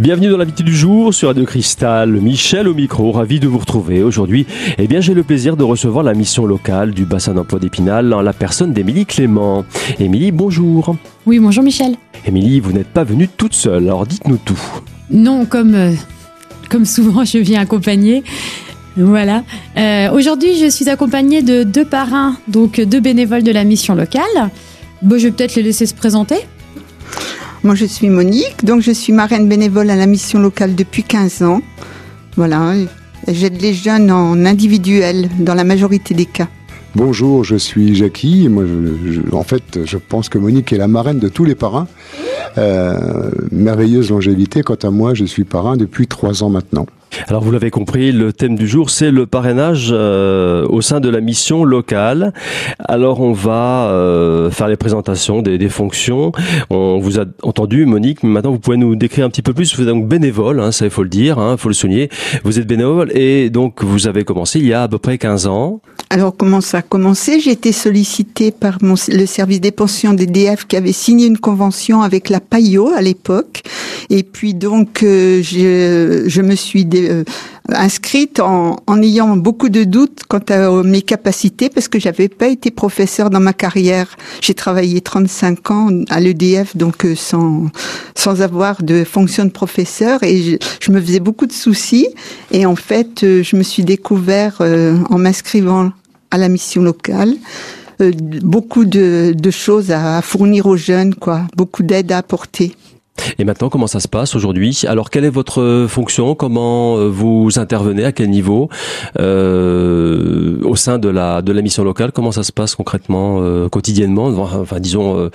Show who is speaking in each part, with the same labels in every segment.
Speaker 1: Bienvenue dans l'invité du jour sur Radio Cristal. Michel au micro, ravi de vous retrouver. Aujourd'hui, eh bien, j'ai le plaisir de recevoir la mission locale du bassin d'emploi d'Épinal en la personne d'Émilie Clément. Émilie, bonjour.
Speaker 2: Oui, bonjour Michel.
Speaker 1: Émilie, vous n'êtes pas venue toute seule, alors dites-nous tout.
Speaker 2: Non, comme, euh, comme souvent, je viens accompagnée. Voilà. Euh, Aujourd'hui, je suis accompagnée de deux parrains, donc deux bénévoles de la mission locale. Bon, je vais peut-être les laisser se présenter.
Speaker 3: Moi, je suis Monique, donc je suis marraine bénévole à la mission locale depuis 15 ans. Voilà, j'aide les jeunes en individuel dans la majorité des cas.
Speaker 4: Bonjour, je suis Jackie. Moi, en fait, je pense que Monique est la marraine de tous les parrains. Euh, merveilleuse longévité. Quant à moi, je suis parrain depuis trois ans maintenant.
Speaker 1: Alors vous l'avez compris, le thème du jour c'est le parrainage euh, au sein de la mission locale. Alors on va euh, faire les présentations des, fonctions. On vous a entendu Monique, mais maintenant vous pouvez nous décrire un petit peu plus. Vous êtes donc bénévole, hein, ça il faut le dire, il hein, faut le souligner. Vous êtes bénévole et donc vous avez commencé il y a à peu près 15 ans.
Speaker 3: Alors comment ça a commencé? J'ai été sollicitée par mon, le service des pensions DF qui avait signé une convention avec la PAIO à l'époque. Et puis donc euh, je, je me suis euh, inscrite en, en, ayant beaucoup de doutes quant à mes capacités parce que j'avais pas été professeur dans ma carrière. J'ai travaillé 35 ans à l'EDF donc euh, sans sans avoir de fonction de professeur et je, je, me faisais beaucoup de soucis et en fait euh, je me suis découvert euh, en m'inscrivant à la mission locale euh, beaucoup de, de choses à fournir aux jeunes quoi, beaucoup d'aide à apporter.
Speaker 1: Et maintenant, comment ça se passe aujourd'hui? Alors, quelle est votre fonction? Comment euh, vous intervenez? À quel niveau? Euh, Au sein de la de la mission locale, comment ça se passe concrètement, euh, quotidiennement? Enfin, disons euh,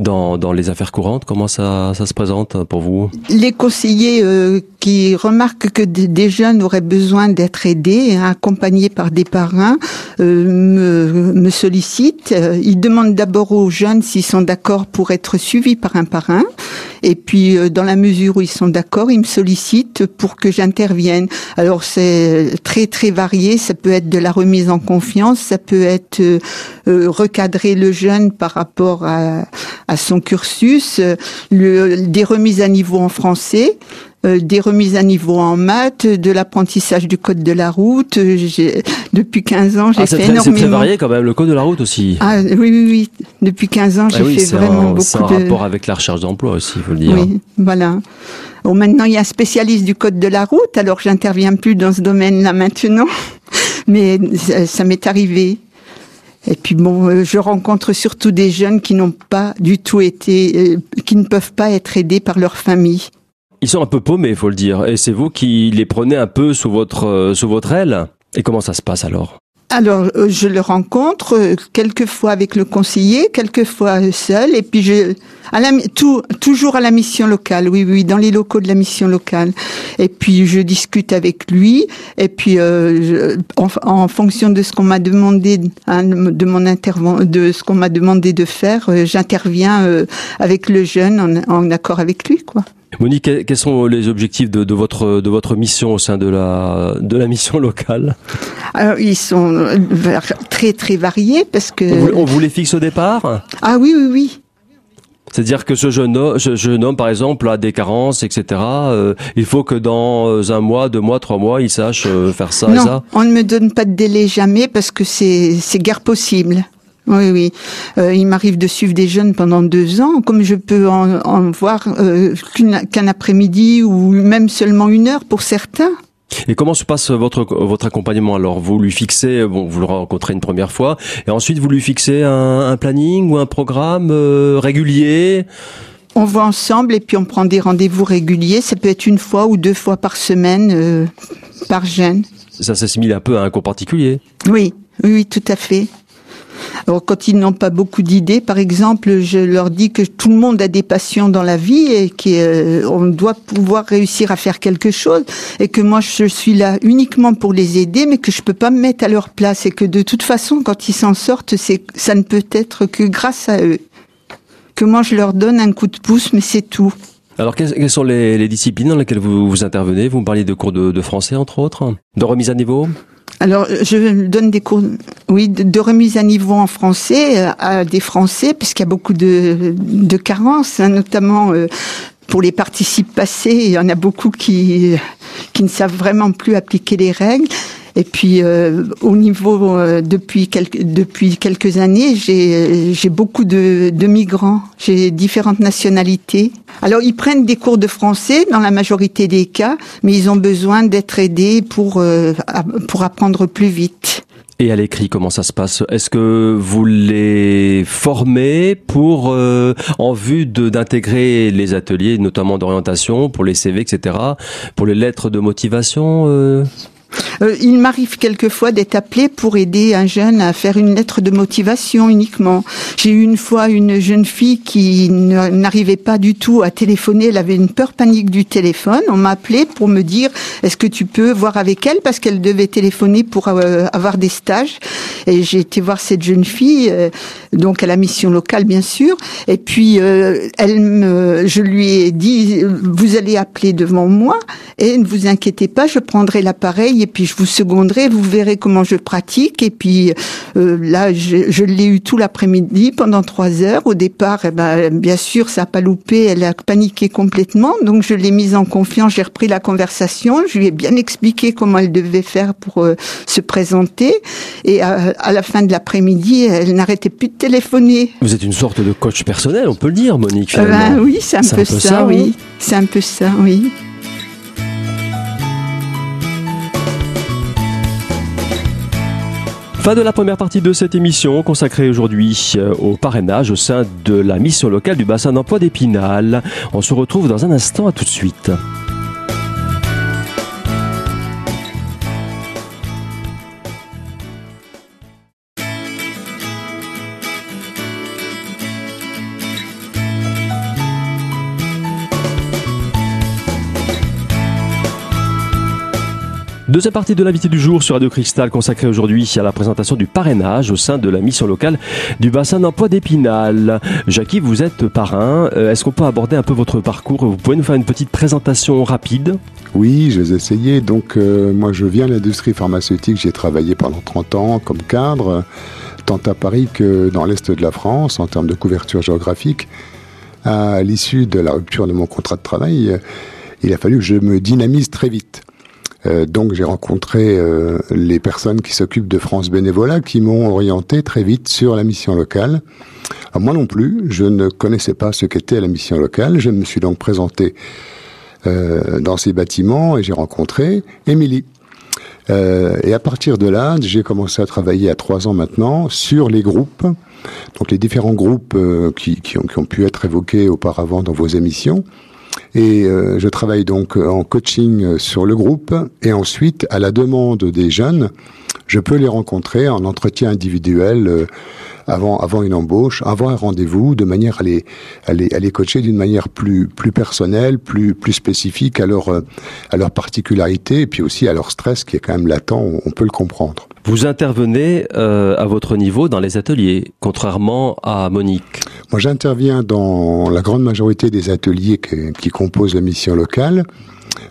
Speaker 1: dans dans les affaires courantes, comment ça ça se présente pour vous?
Speaker 3: Les conseillers euh, qui remarquent que des jeunes auraient besoin d'être aidés, hein, accompagnés par des parrains, euh, me, me sollicitent. Ils demandent d'abord aux jeunes s'ils sont d'accord pour être suivis par un parrain. Et puis, euh, dans la mesure où ils sont d'accord, ils me sollicitent pour que j'intervienne. Alors, c'est très, très varié. Ça peut être de la remise en confiance, ça peut être euh, recadrer le jeune par rapport à, à son cursus, le, des remises à niveau en français. Euh, des remises à niveau en maths, de l'apprentissage du code de la route. Depuis 15 ans, j'ai
Speaker 1: ah,
Speaker 3: fait
Speaker 1: très,
Speaker 3: énormément.
Speaker 1: C'est très varié quand même, le code de la route aussi.
Speaker 3: Ah oui, oui, oui. Depuis 15 ans, j'ai
Speaker 1: ah oui,
Speaker 3: fait vraiment
Speaker 1: en,
Speaker 3: beaucoup
Speaker 1: C'est en
Speaker 3: de...
Speaker 1: rapport avec la recherche d'emploi aussi, il faut le dire.
Speaker 3: Oui, voilà. Bon, maintenant, il y a un spécialiste du code de la route, alors j'interviens plus dans ce domaine-là maintenant, mais ça, ça m'est arrivé. Et puis bon, euh, je rencontre surtout des jeunes qui n'ont pas du tout été, euh, qui ne peuvent pas être aidés par leur famille.
Speaker 1: Ils sont un peu paumés, faut le dire. Et c'est vous qui les prenez un peu sous votre, euh, sous votre aile. Et comment ça se passe alors?
Speaker 3: Alors, euh, je le rencontre euh, quelquefois avec le conseiller, quelquefois seul, et puis je, toujours à la mission locale, oui, oui, dans les locaux de la mission locale. Et puis je discute avec lui, et puis euh, en, fonction de ce qu'on m'a demandé, hein, de mon intervention, de ce qu'on m'a demandé de faire, j'interviens avec le jeune en, en accord avec lui, quoi.
Speaker 1: Monique, quels sont les objectifs de, de, votre de votre mission au sein de la de la mission locale?
Speaker 3: Alors, ils sont très très variés parce que
Speaker 1: on vous, on vous les fixe au départ?
Speaker 3: Ah oui oui oui.
Speaker 1: C'est-à-dire que ce jeune, homme, ce jeune homme, par exemple, a des carences, etc. Euh, il faut que dans un mois, deux mois, trois mois, il sache euh, faire ça
Speaker 3: non,
Speaker 1: et ça?
Speaker 3: on ne me donne pas de délai jamais parce que c'est c'est guère possible. Oui, oui. Euh, il m'arrive de suivre des jeunes pendant deux ans, comme je peux en, en voir euh, qu'un qu après-midi ou même seulement une heure pour certains.
Speaker 1: Et comment se passe votre votre accompagnement? Alors Vous lui fixez, bon, vous le rencontrez une première fois, et ensuite vous lui fixez un, un planning ou un programme euh, régulier?
Speaker 3: On voit ensemble et puis on prend des rendez-vous réguliers. Ça peut être une fois ou deux fois par semaine euh, par jeune.
Speaker 1: Ça s'assimile un peu à un cours particulier.
Speaker 3: Oui, oui, oui, tout à fait. Alors quand ils n'ont pas beaucoup d'idées, par exemple, je leur dis que tout le monde a des passions dans la vie et qu'on euh, doit pouvoir réussir à faire quelque chose et que moi je suis là uniquement pour les aider, mais que je peux pas me mettre à leur place et que de toute façon, quand ils s'en sortent, c'est ça ne peut être que grâce à eux. Que moi je leur donne un coup de pouce, mais c'est tout.
Speaker 1: Alors, quelles sont les, disciplines dans lesquelles vous, intervenez? Vous me parliez de cours de français, entre autres, de remise à niveau?
Speaker 3: Alors, je donne des cours, oui, de, remise à niveau en français à des Français, puisqu'il y a beaucoup de, de carences, hein, notamment euh, pour les participes passés, il y en a beaucoup qui qui ne savent vraiment plus appliquer les règles. Et puis euh, au niveau euh, depuis quelques depuis quelques années, j'ai j'ai beaucoup de, de migrants, j'ai différentes nationalités. Alors ils prennent des cours de français dans la majorité des cas, mais ils ont besoin d'être aidés pour euh, pour apprendre plus vite.
Speaker 1: Et à l'écrit, comment ça se passe? Est-ce que vous les formez pour euh, en vue d'intégrer les ateliers, notamment d'orientation, pour les CV, etc., pour les lettres de motivation euh?
Speaker 3: Euh, il m'arrive quelquefois d'être appelé pour aider un jeune à faire une lettre de motivation uniquement. J'ai eu une fois une jeune fille qui n'arrivait pas du tout à téléphoner. Elle avait une peur panique du téléphone. On m'a appelé pour me dire est-ce que tu peux voir avec elle? Parce qu'elle devait téléphoner pour euh, avoir des stages. Et j'ai été voir cette jeune fille, euh, donc à la mission locale bien sûr. Et puis elle je lui ai dit vous allez appeler devant moi et ne vous inquiétez pas, je prendrai l'appareil et puis je vous seconderai, vous verrez comment je pratique. Et puis euh, là, je, je l'ai eu tout l'après-midi pendant trois heures. Au départ, eh ben, bien sûr, ça n'a pas loupé, elle a paniqué complètement. Donc je l'ai mise en confiance, j'ai repris la conversation, je lui ai bien expliqué comment elle devait faire pour euh, se présenter. Et à, à la fin de l'après-midi, elle n'arrêtait plus de téléphoner.
Speaker 1: Vous êtes une sorte de coach personnel, on peut le dire, Monique.
Speaker 3: Euh,
Speaker 1: Finalement.
Speaker 3: ben oui, c'est un, peu, ça, oui.
Speaker 1: hein
Speaker 3: C'est un peu ça, oui.
Speaker 1: Fin de la première partie de cette émission consacrée aujourd'hui euh, au parrainage au sein de la mission locale du bassin d'emploi d'Épinal. On se retrouve dans un instant, à tout de suite. Deuxième partie de l'invité du jour sur Radio Cristal consacrée aujourd'hui à la présentation du parrainage au sein de la mission locale du bassin d'emploi d'Épinal. Jackie, vous êtes parrain. Euh, Est-ce qu'on peut aborder un peu votre parcours? Vous pouvez nous faire une petite présentation rapide?
Speaker 4: Oui, je vais essayer. Donc, euh, moi, je viens de l'industrie pharmaceutique. J'ai travaillé pendant 30 ans comme cadre, tant à Paris que dans l'Est de la France, en termes de couverture géographique. À l'issue de la rupture de mon contrat de travail, il a fallu que je me dynamise très vite. Euh, donc j'ai rencontré euh, les personnes qui s'occupent de France Bénévolat qui m'ont orienté très vite sur la mission locale. Moi non plus, je ne connaissais pas ce qu'était la mission locale. Je me suis donc présenté euh, dans ces bâtiments et j'ai rencontré Émilie. Euh, et à partir de là, j'ai commencé à travailler à trois ans maintenant sur les groupes, donc les différents groupes euh, qui, qui, ont, qui ont pu être évoqués auparavant dans vos émissions. Et euh, je travaille donc en coaching sur le groupe. Et ensuite, à la demande des jeunes, je peux les rencontrer en entretien individuel euh, avant, avant une embauche, avant un rendez-vous, de manière à les, à les, à les coacher d'une manière plus, plus personnelle, plus, plus spécifique à leur, à leur particularité et puis aussi à leur stress qui est quand même latent, on, on peut le comprendre.
Speaker 1: Vous intervenez euh, à votre niveau dans les ateliers, contrairement à Monique.
Speaker 4: Moi, j'interviens dans la grande majorité des ateliers que- qui composent la mission locale.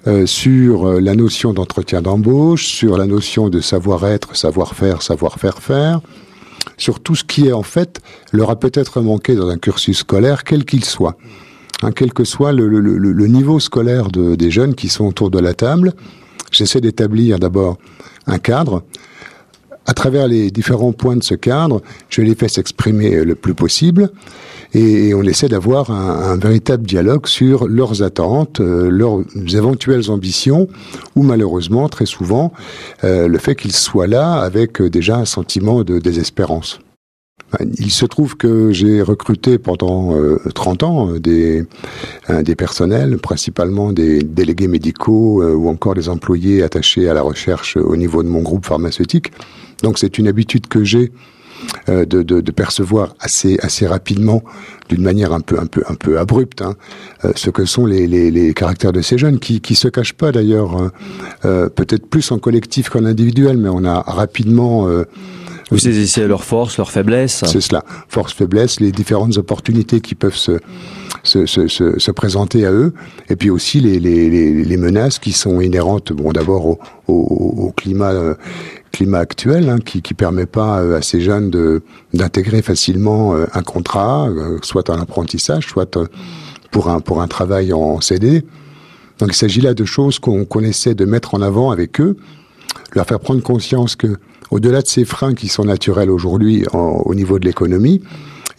Speaker 4: euh, sur euh, la notion d'entretien d'embauche, sur la notion de savoir-être, savoir-faire, savoir-faire faire, sur tout ce qui est en fait leur a peut-être manqué dans un cursus scolaire, quel qu'il soit. Hein, quel que soit le, niveau scolaire de- des jeunes qui sont autour de la table, j'essaie d'établir d'abord un cadre. À travers les différents points de ce cadre, je les fais s'exprimer le plus possible et on essaie d'avoir un, véritable dialogue sur leurs attentes, euh, leurs éventuelles ambitions ou malheureusement très souvent euh, le fait qu'ils soient là avec euh, déjà un sentiment de désespérance. Il se trouve que j'ai recruté pendant euh, 30 ans euh, des, euh, personnels, principalement des délégués médicaux euh, ou encore des employés attachés à la recherche au niveau de mon groupe pharmaceutique. Donc c'est une habitude que j'ai euh, de, de, de percevoir assez assez rapidement, d'une manière un peu un peu un peu abrupte, hein, euh, ce que sont les, les, les caractères de ces jeunes qui qui se cachent pas d'ailleurs, hein, euh, peut-être plus en collectif qu'en individuel, mais on a rapidement
Speaker 1: Vous saisissez leurs forces, leurs faiblesses.
Speaker 4: c'est cela. Force, faiblesse, les différentes opportunités qui peuvent se, se, se, se, se présenter à eux, et puis aussi les, les, les, menaces qui sont inhérentes, bon, d'abord au, au, au climat, climat actuel, hein, qui qui permet pas euh, à ces jeunes de d'intégrer facilement euh, un contrat, euh, soit un apprentissage, soit pour un pour un travail en CD. Donc il s'agit là de choses qu'on qu'on essaie de mettre en avant avec eux, leur faire prendre conscience que au-delà de ces freins qui sont naturels aujourd'hui au niveau de l'économie,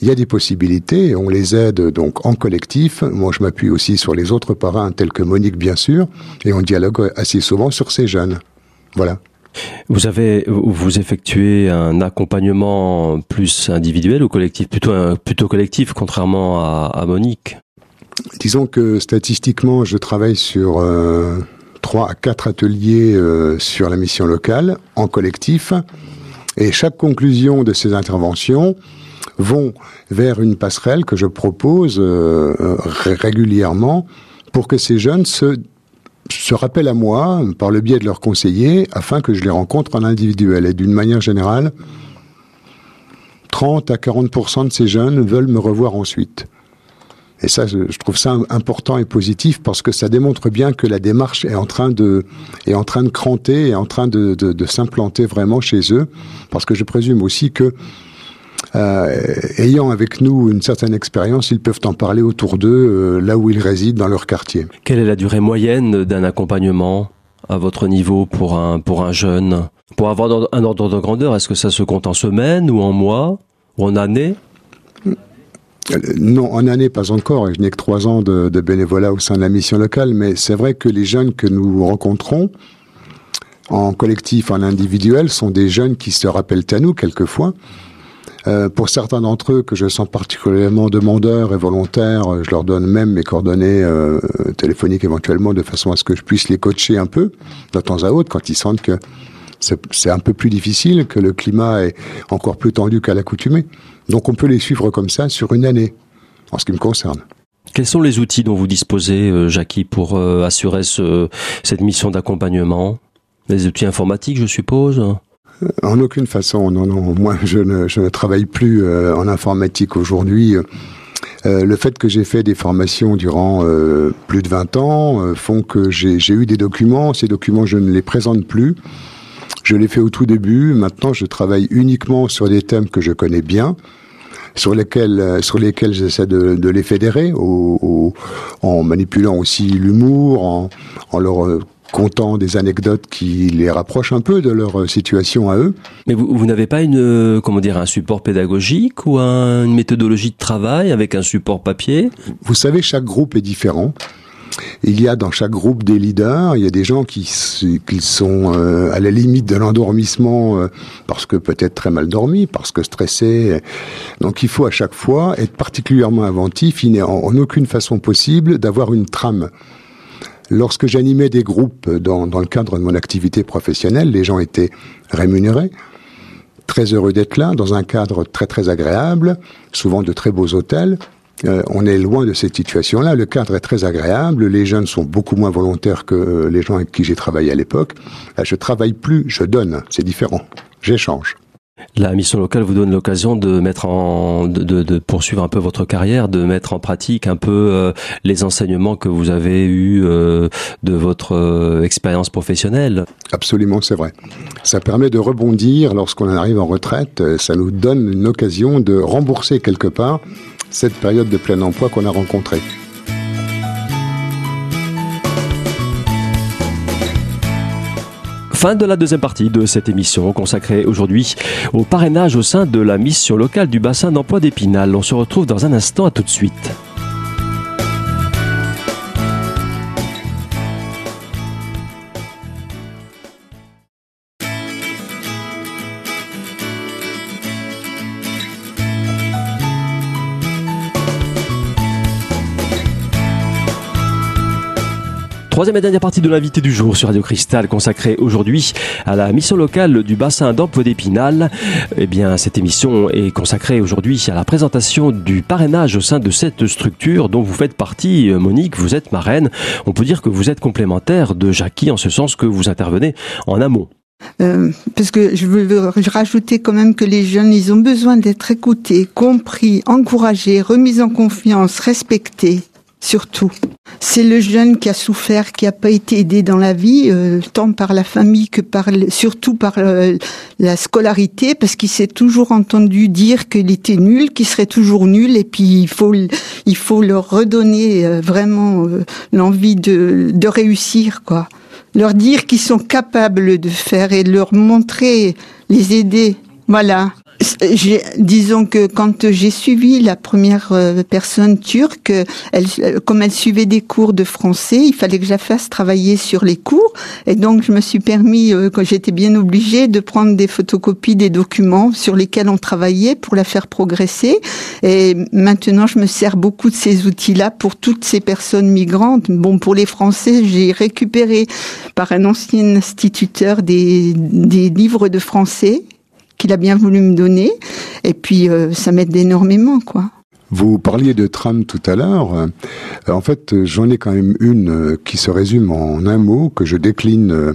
Speaker 4: il y a des possibilités et on les aide donc en collectif. Moi, je m'appuie aussi sur les autres parrains tels que Monique, bien sûr, et on dialogue assez souvent sur ces jeunes. Voilà.
Speaker 1: Vous avez vous effectuez un accompagnement plus individuel ou collectif plutôt plutôt collectif contrairement à, Monique?
Speaker 4: Disons que statistiquement, je travaille sur euh, trois à quatre ateliers euh, sur la mission locale en collectif et chaque conclusion de ces interventions vont vers une passerelle que je propose euh, régulièrement pour que ces jeunes se se rappellent à moi par le biais de leurs conseillers afin que je les rencontre en individuel. Et d'une manière générale, 30 à 40% de ces jeunes veulent me revoir ensuite. Et ça, je, trouve ça important et positif parce que ça démontre bien que la démarche est en train de, est en train de cranter, est en train de, de, de s'implanter vraiment chez eux. Parce que je présume aussi que euh, ayant avec nous une certaine expérience, ils peuvent en parler autour d'eux, euh, là où ils résident, dans leur quartier.
Speaker 1: Quelle est la durée moyenne d'un accompagnement à votre niveau pour un, pour un jeune? Pour avoir un ordre de grandeur, est-ce que ça se compte en semaines ou en mois ou en années?
Speaker 4: Euh, non, en année, pas encore. Je n'ai que trois ans de, de, bénévolat au sein de la mission locale, mais c'est vrai que les jeunes que nous rencontrons, en collectif, en individuel, sont des jeunes qui se rappellent à nous quelquefois, euh, pour certains d'entre eux que je sens particulièrement demandeurs et volontaires, euh, je leur donne même mes coordonnées euh, téléphoniques éventuellement de façon à ce que je puisse les coacher un peu de temps à autre quand ils sentent que c'est un peu plus difficile, que le climat est encore plus tendu qu'à l'accoutumée. Donc on peut les suivre comme ça sur une année, en ce qui me concerne.
Speaker 1: Quels sont les outils dont vous disposez, Jackie, pour assurer ce, cette mission d'accompagnement? Les outils informatiques, je suppose?
Speaker 4: En aucune façon, non, non. Moi, je ne, je ne travaille plus euh, en informatique aujourd'hui. Euh, le fait que j'ai fait des formations durant euh, plus de 20 ans font que j'ai eu des documents. Ces documents, je ne les présente plus. Je les fais au tout début. Maintenant, je travaille uniquement sur des thèmes que je connais bien, sur lesquels, sur lesquels j'essaie de, de, les fédérer, au, au, en manipulant aussi l'humour, en, en leur comptant des anecdotes qui les rapprochent un peu de leur euh, situation à eux.
Speaker 1: Mais vous, vous n'avez pas une, euh, comment dire, un support pédagogique ou un, une méthodologie de travail avec un support papier?
Speaker 4: Vous savez, chaque groupe est différent. Il y a dans chaque groupe des leaders, il y a des gens qui, qui sont euh, à la limite de l'endormissement parce que peut-être très mal dormi, parce que stressé. Donc il faut à chaque fois être particulièrement inventif. Il n'est en, en aucune façon possible d'avoir une trame. Lorsque j'animais des groupes dans, dans, le cadre de mon activité professionnelle, les gens étaient rémunérés, très heureux d'être là, dans un cadre très très agréable, souvent de très beaux hôtels. Euh, on est loin de cette situation-là. Le cadre est très agréable. Les jeunes sont beaucoup moins volontaires que les gens avec qui j'ai travaillé à l'époque. Je travaille plus, je donne. C'est différent. J'échange.
Speaker 1: La mission locale vous donne l'occasion de mettre en, de, de, de, poursuivre un peu votre carrière, de mettre en pratique un peu euh, les enseignements que vous avez eus euh, de votre euh, expérience professionnelle.
Speaker 4: Absolument, c'est vrai. Ça permet de rebondir lorsqu'on arrive en retraite. Ça nous donne une occasion de rembourser quelque part cette période de plein emploi qu'on a rencontrée.
Speaker 1: Fin de la deuxième partie de cette émission consacrée aujourd'hui au parrainage au sein de la mission locale du bassin d'emploi d'Épinal. On se retrouve dans un instant, à tout de suite. Troisième et dernière partie de l'invité du jour sur Radio Cristal consacrée aujourd'hui à la mission locale du bassin d'emploi d'Épinal. Eh bien, cette émission est consacrée aujourd'hui à la présentation du parrainage au sein de cette structure dont vous faites partie. Monique, vous êtes marraine. On peut dire que vous êtes complémentaire de Jackie en ce sens que vous intervenez en amont.
Speaker 3: Euh, parce que je veux rajouter quand même que les jeunes, ils ont besoin d'être écoutés, compris, encouragés, remis en confiance, respectés. surtout. C'est le jeune qui a souffert, qui n'a pas été aidé dans la vie, euh, tant par la famille que par, surtout par euh, la scolarité, parce qu'il s'est toujours entendu dire qu'il était nul, qu'il serait toujours nul, et puis il faut, il faut leur redonner euh, vraiment l'envie de, de réussir, quoi. Leur dire qu'ils sont capables de faire et leur montrer, les aider. Voilà disons que quand j'ai suivi la première euh, personne turque, elle, comme elle suivait des cours de français, il fallait que je la fasse travailler sur les cours. Et donc, je me suis permis, euh, quand j'étais bien obligée, de prendre des photocopies des documents sur lesquels on travaillait pour la faire progresser. Et maintenant, je me sers beaucoup de ces outils-là pour toutes ces personnes migrantes. Bon, pour les Français, j'ai récupéré par un ancien instituteur des, des livres de français qu'il a bien voulu me donner. Et puis, euh, ça m'aide énormément, quoi.
Speaker 4: Vous parliez de tram tout à l'heure. Euh, en fait, j'en ai quand même une euh, qui se résume en un mot que je décline.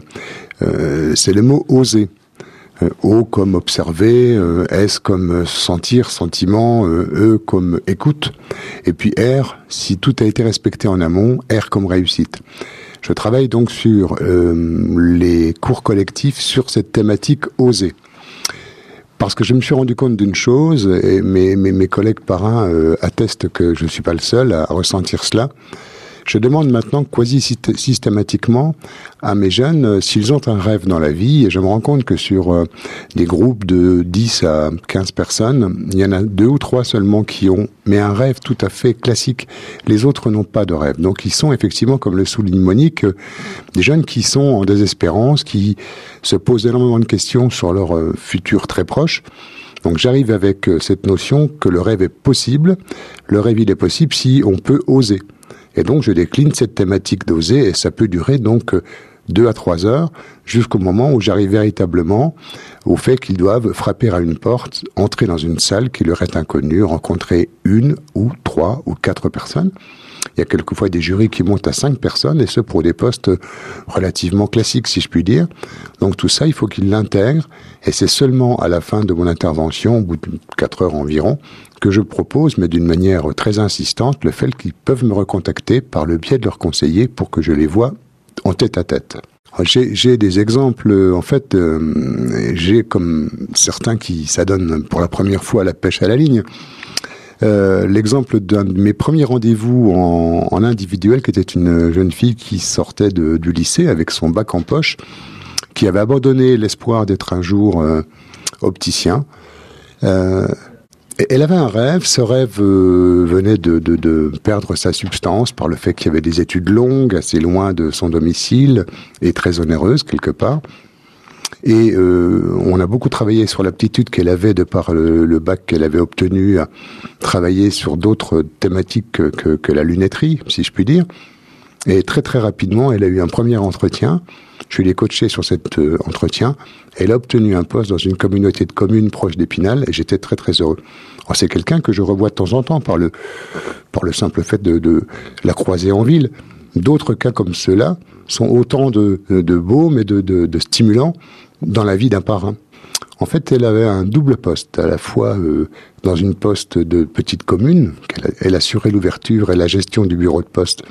Speaker 4: c'est le mot oser. O comme observer, S comme sentir, sentiment, E comme écoute, et puis R si tout a été respecté en amont, R comme réussite. Je travaille donc sur les cours collectifs sur cette thématique oser parce que je me suis rendu compte d'une chose, et mes, collègues parrains euh, attestent que je ne suis pas le seul à ressentir cela, je demande maintenant quasi systématiquement à mes jeunes euh, s'ils ont un rêve dans la vie et je me rends compte que sur euh, des groupes de 10 à 15 personnes, il y en a deux ou trois seulement qui ont, mais un rêve tout à fait classique. Les autres n'ont pas de rêve. Donc ils sont effectivement, comme le souligne Monique, euh, des jeunes qui sont en désespérance, qui se posent énormément de questions sur leur futur très proche. Donc j'arrive avec cette notion que le rêve est possible. Le rêve, il est possible si on peut oser. Et donc je décline cette thématique d'oser et ça peut durer donc euh, deux à trois heures jusqu'au moment où j'arrive véritablement au fait qu'ils doivent frapper à une porte, entrer dans une salle qui leur est inconnue, rencontrer une ou trois ou quatre personnes. Il y a quelquefois des jurys qui montent à cinq personnes, et ce pour des postes relativement classiques, si je puis dire. Donc tout ça, il faut qu'ils l'intègrent, et c'est seulement à la fin de mon intervention, au bout de quatre heures environ, que je propose, mais d'une manière très insistante, le fait qu'ils peuvent me recontacter par le biais de leurs conseillers pour que je les vois en tête à tête. J'ai des exemples, en fait, euh, j'ai comme certains qui s'adonnent pour la première fois à la pêche à la ligne. Euh, l'exemple d'un de mes premiers rendez-vous en, individuel, qui était une jeune fille qui sortait du lycée avec son bac en poche, qui avait abandonné l'espoir d'être un jour euh, opticien. Euh, elle avait un rêve, ce rêve venait de, perdre sa substance par le fait qu'il y avait des études longues, assez loin de son domicile, et très onéreuses quelque part. Et euh, on a beaucoup travaillé sur l'aptitude qu'elle avait de par le, bac qu'elle avait obtenu, à travailler sur d'autres thématiques que, que, que, la lunetterie, si je puis dire. Et très très rapidement, elle a eu un premier entretien. Je l'ai coaché sur cet euh, entretien. Elle a obtenu un poste dans une communauté de communes proche d'Épinal et j'étais très très heureux. C'est quelqu'un que je revois de temps en temps par le, par le simple fait de, de la croiser en ville. D'autres cas comme ceux-là sont autant de, de baumes et de, stimulants dans la vie d'un parrain. En fait, elle avait un double poste, à la fois euh, dans une poste de petite commune, elle assurait l'ouverture et la gestion du bureau de poste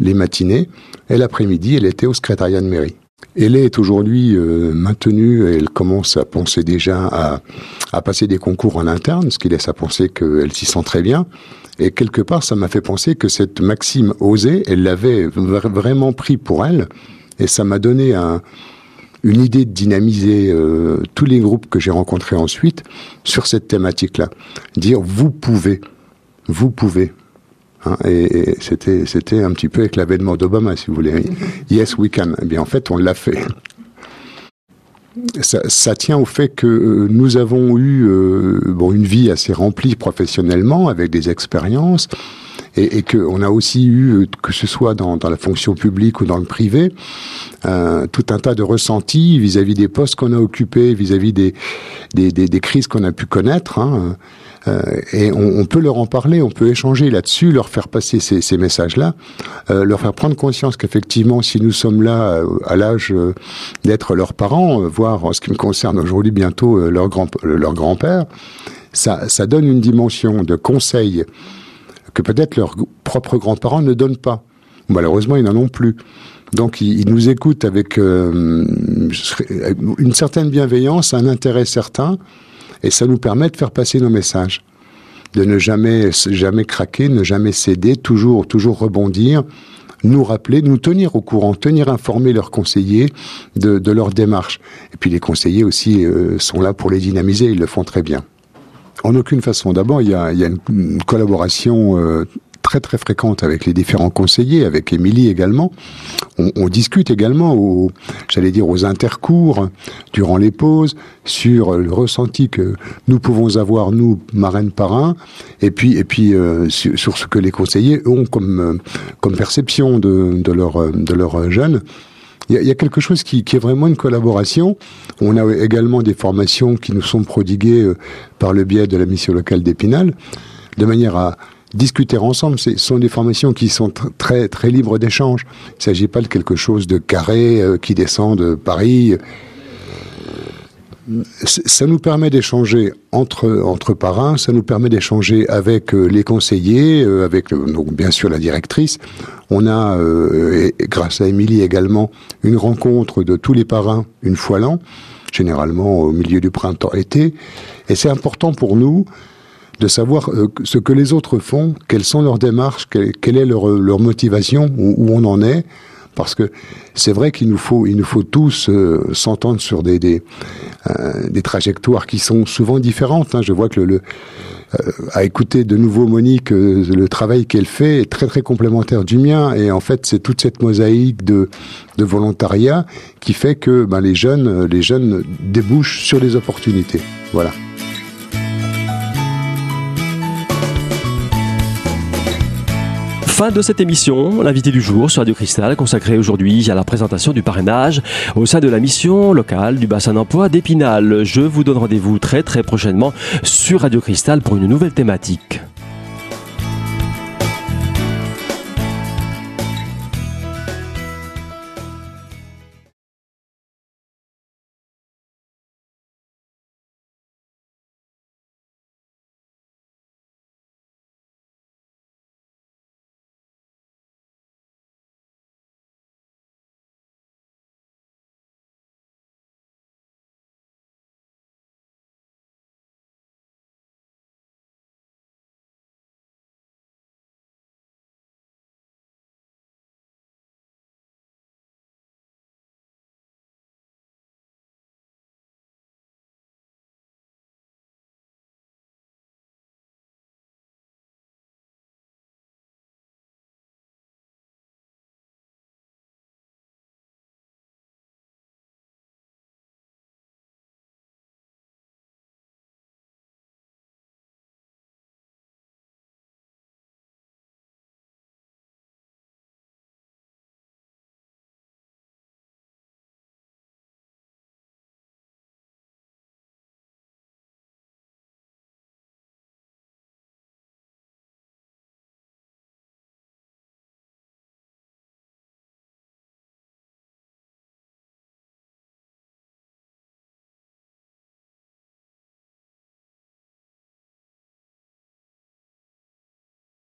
Speaker 4: les matinées, et l'après-midi, elle était au secrétariat de mairie. Elle est aujourd'hui euh, maintenue et elle commence à penser déjà à, passer des concours en interne, ce qui laisse à penser qu'elle s'y sent très bien. Et quelque part, ça m'a fait penser que cette maxime osée, elle l'avait vraiment pris pour elle, et ça m'a donné un, une idée de dynamiser euh, tous les groupes que j'ai rencontrés ensuite sur cette thématique-là. Dire vous pouvez, vous pouvez. Hein, et, c'était c'était un petit peu avec l'avènement d'Obama, si vous voulez. yes, we can. Eh bien, en fait, on l'a fait. Ça, ça, tient au fait que euh, nous avons eu euh, bon une vie assez remplie professionnellement avec des expériences et, et qu'on a aussi eu, que ce soit dans, dans, la fonction publique ou dans le privé, euh, tout un tas de ressentis vis-à-vis des postes qu'on a occupés, vis-à-vis des, des, des, des, crises qu'on a pu connaître. Hein. Euh, et on, peut leur en parler, on peut échanger là-dessus, leur faire passer ces, messages-là, euh, leur faire prendre conscience qu'effectivement, si nous sommes là euh, à l'âge d'être leurs parents, voire en ce qui me concerne aujourd'hui bientôt leur grand leur grand-père, ça, ça donne une dimension de conseil que peut-être leurs propres grands-parents ne donnent pas. Malheureusement, ils n'en ont plus. Donc, ils, nous écoutent avec une certaine bienveillance, un intérêt certain, et ça nous permet de faire passer nos messages, de ne jamais, jamais craquer, ne jamais céder, toujours, toujours rebondir, nous rappeler, nous tenir au courant, tenir informés leurs conseillers de, de leur démarche. Et puis les conseillers aussi euh, sont là pour les dynamiser, ils le font très bien. En aucune façon. D'abord, il y a, une, collaboration euh, très très fréquente avec les différents conseillers, avec Émilie également. On, discute également, aux, j'allais dire, aux intercours, durant les pauses, sur le ressenti que nous pouvons avoir, nous, marraines parrains, et puis, et puis euh, sur, ce que les conseillers ont comme, euh, comme perception de, de leurs de leur jeunes. Il y, y, a, quelque chose qui, qui, est vraiment une collaboration. On a également des formations qui nous sont prodiguées euh, par le biais de la mission locale d'Épinal, de manière à discuter ensemble. Ce sont des formations qui sont très très libres d'échange. Il ne s'agit pas de quelque chose de carré euh, qui descend de Paris. Ça nous permet d'échanger entre entre parrains, ça nous permet d'échanger avec euh, les conseillers, euh, avec donc bien sûr la directrice. On a, euh, grâce à Émilie également, une rencontre de tous les parrains une fois l'an, généralement au milieu du printemps-été. Et c'est important pour nous de savoir euh, ce que les autres font, quelles sont leurs démarches, quelle, est leur, leur motivation, où, où, on en est. Parce que c'est vrai qu'il nous faut, il nous faut tous euh, s'entendre sur des, des, euh, des, trajectoires qui sont souvent différentes. Hein. Je vois que le, le euh, à écouter de nouveau Monique, euh, le travail qu'elle fait est très très complémentaire du mien. Et en fait, c'est toute cette mosaïque de, de volontariat qui fait que ben, les jeunes, les jeunes débouchent sur les opportunités. Voilà.
Speaker 1: Fin de cette émission, l'invité du jour sur Radio Cristal, consacré aujourd'hui à la présentation du parrainage au sein de la mission locale du bassin d'emploi d'Épinal. Je vous donne rendez-vous très très prochainement sur Radio Cristal pour une nouvelle thématique.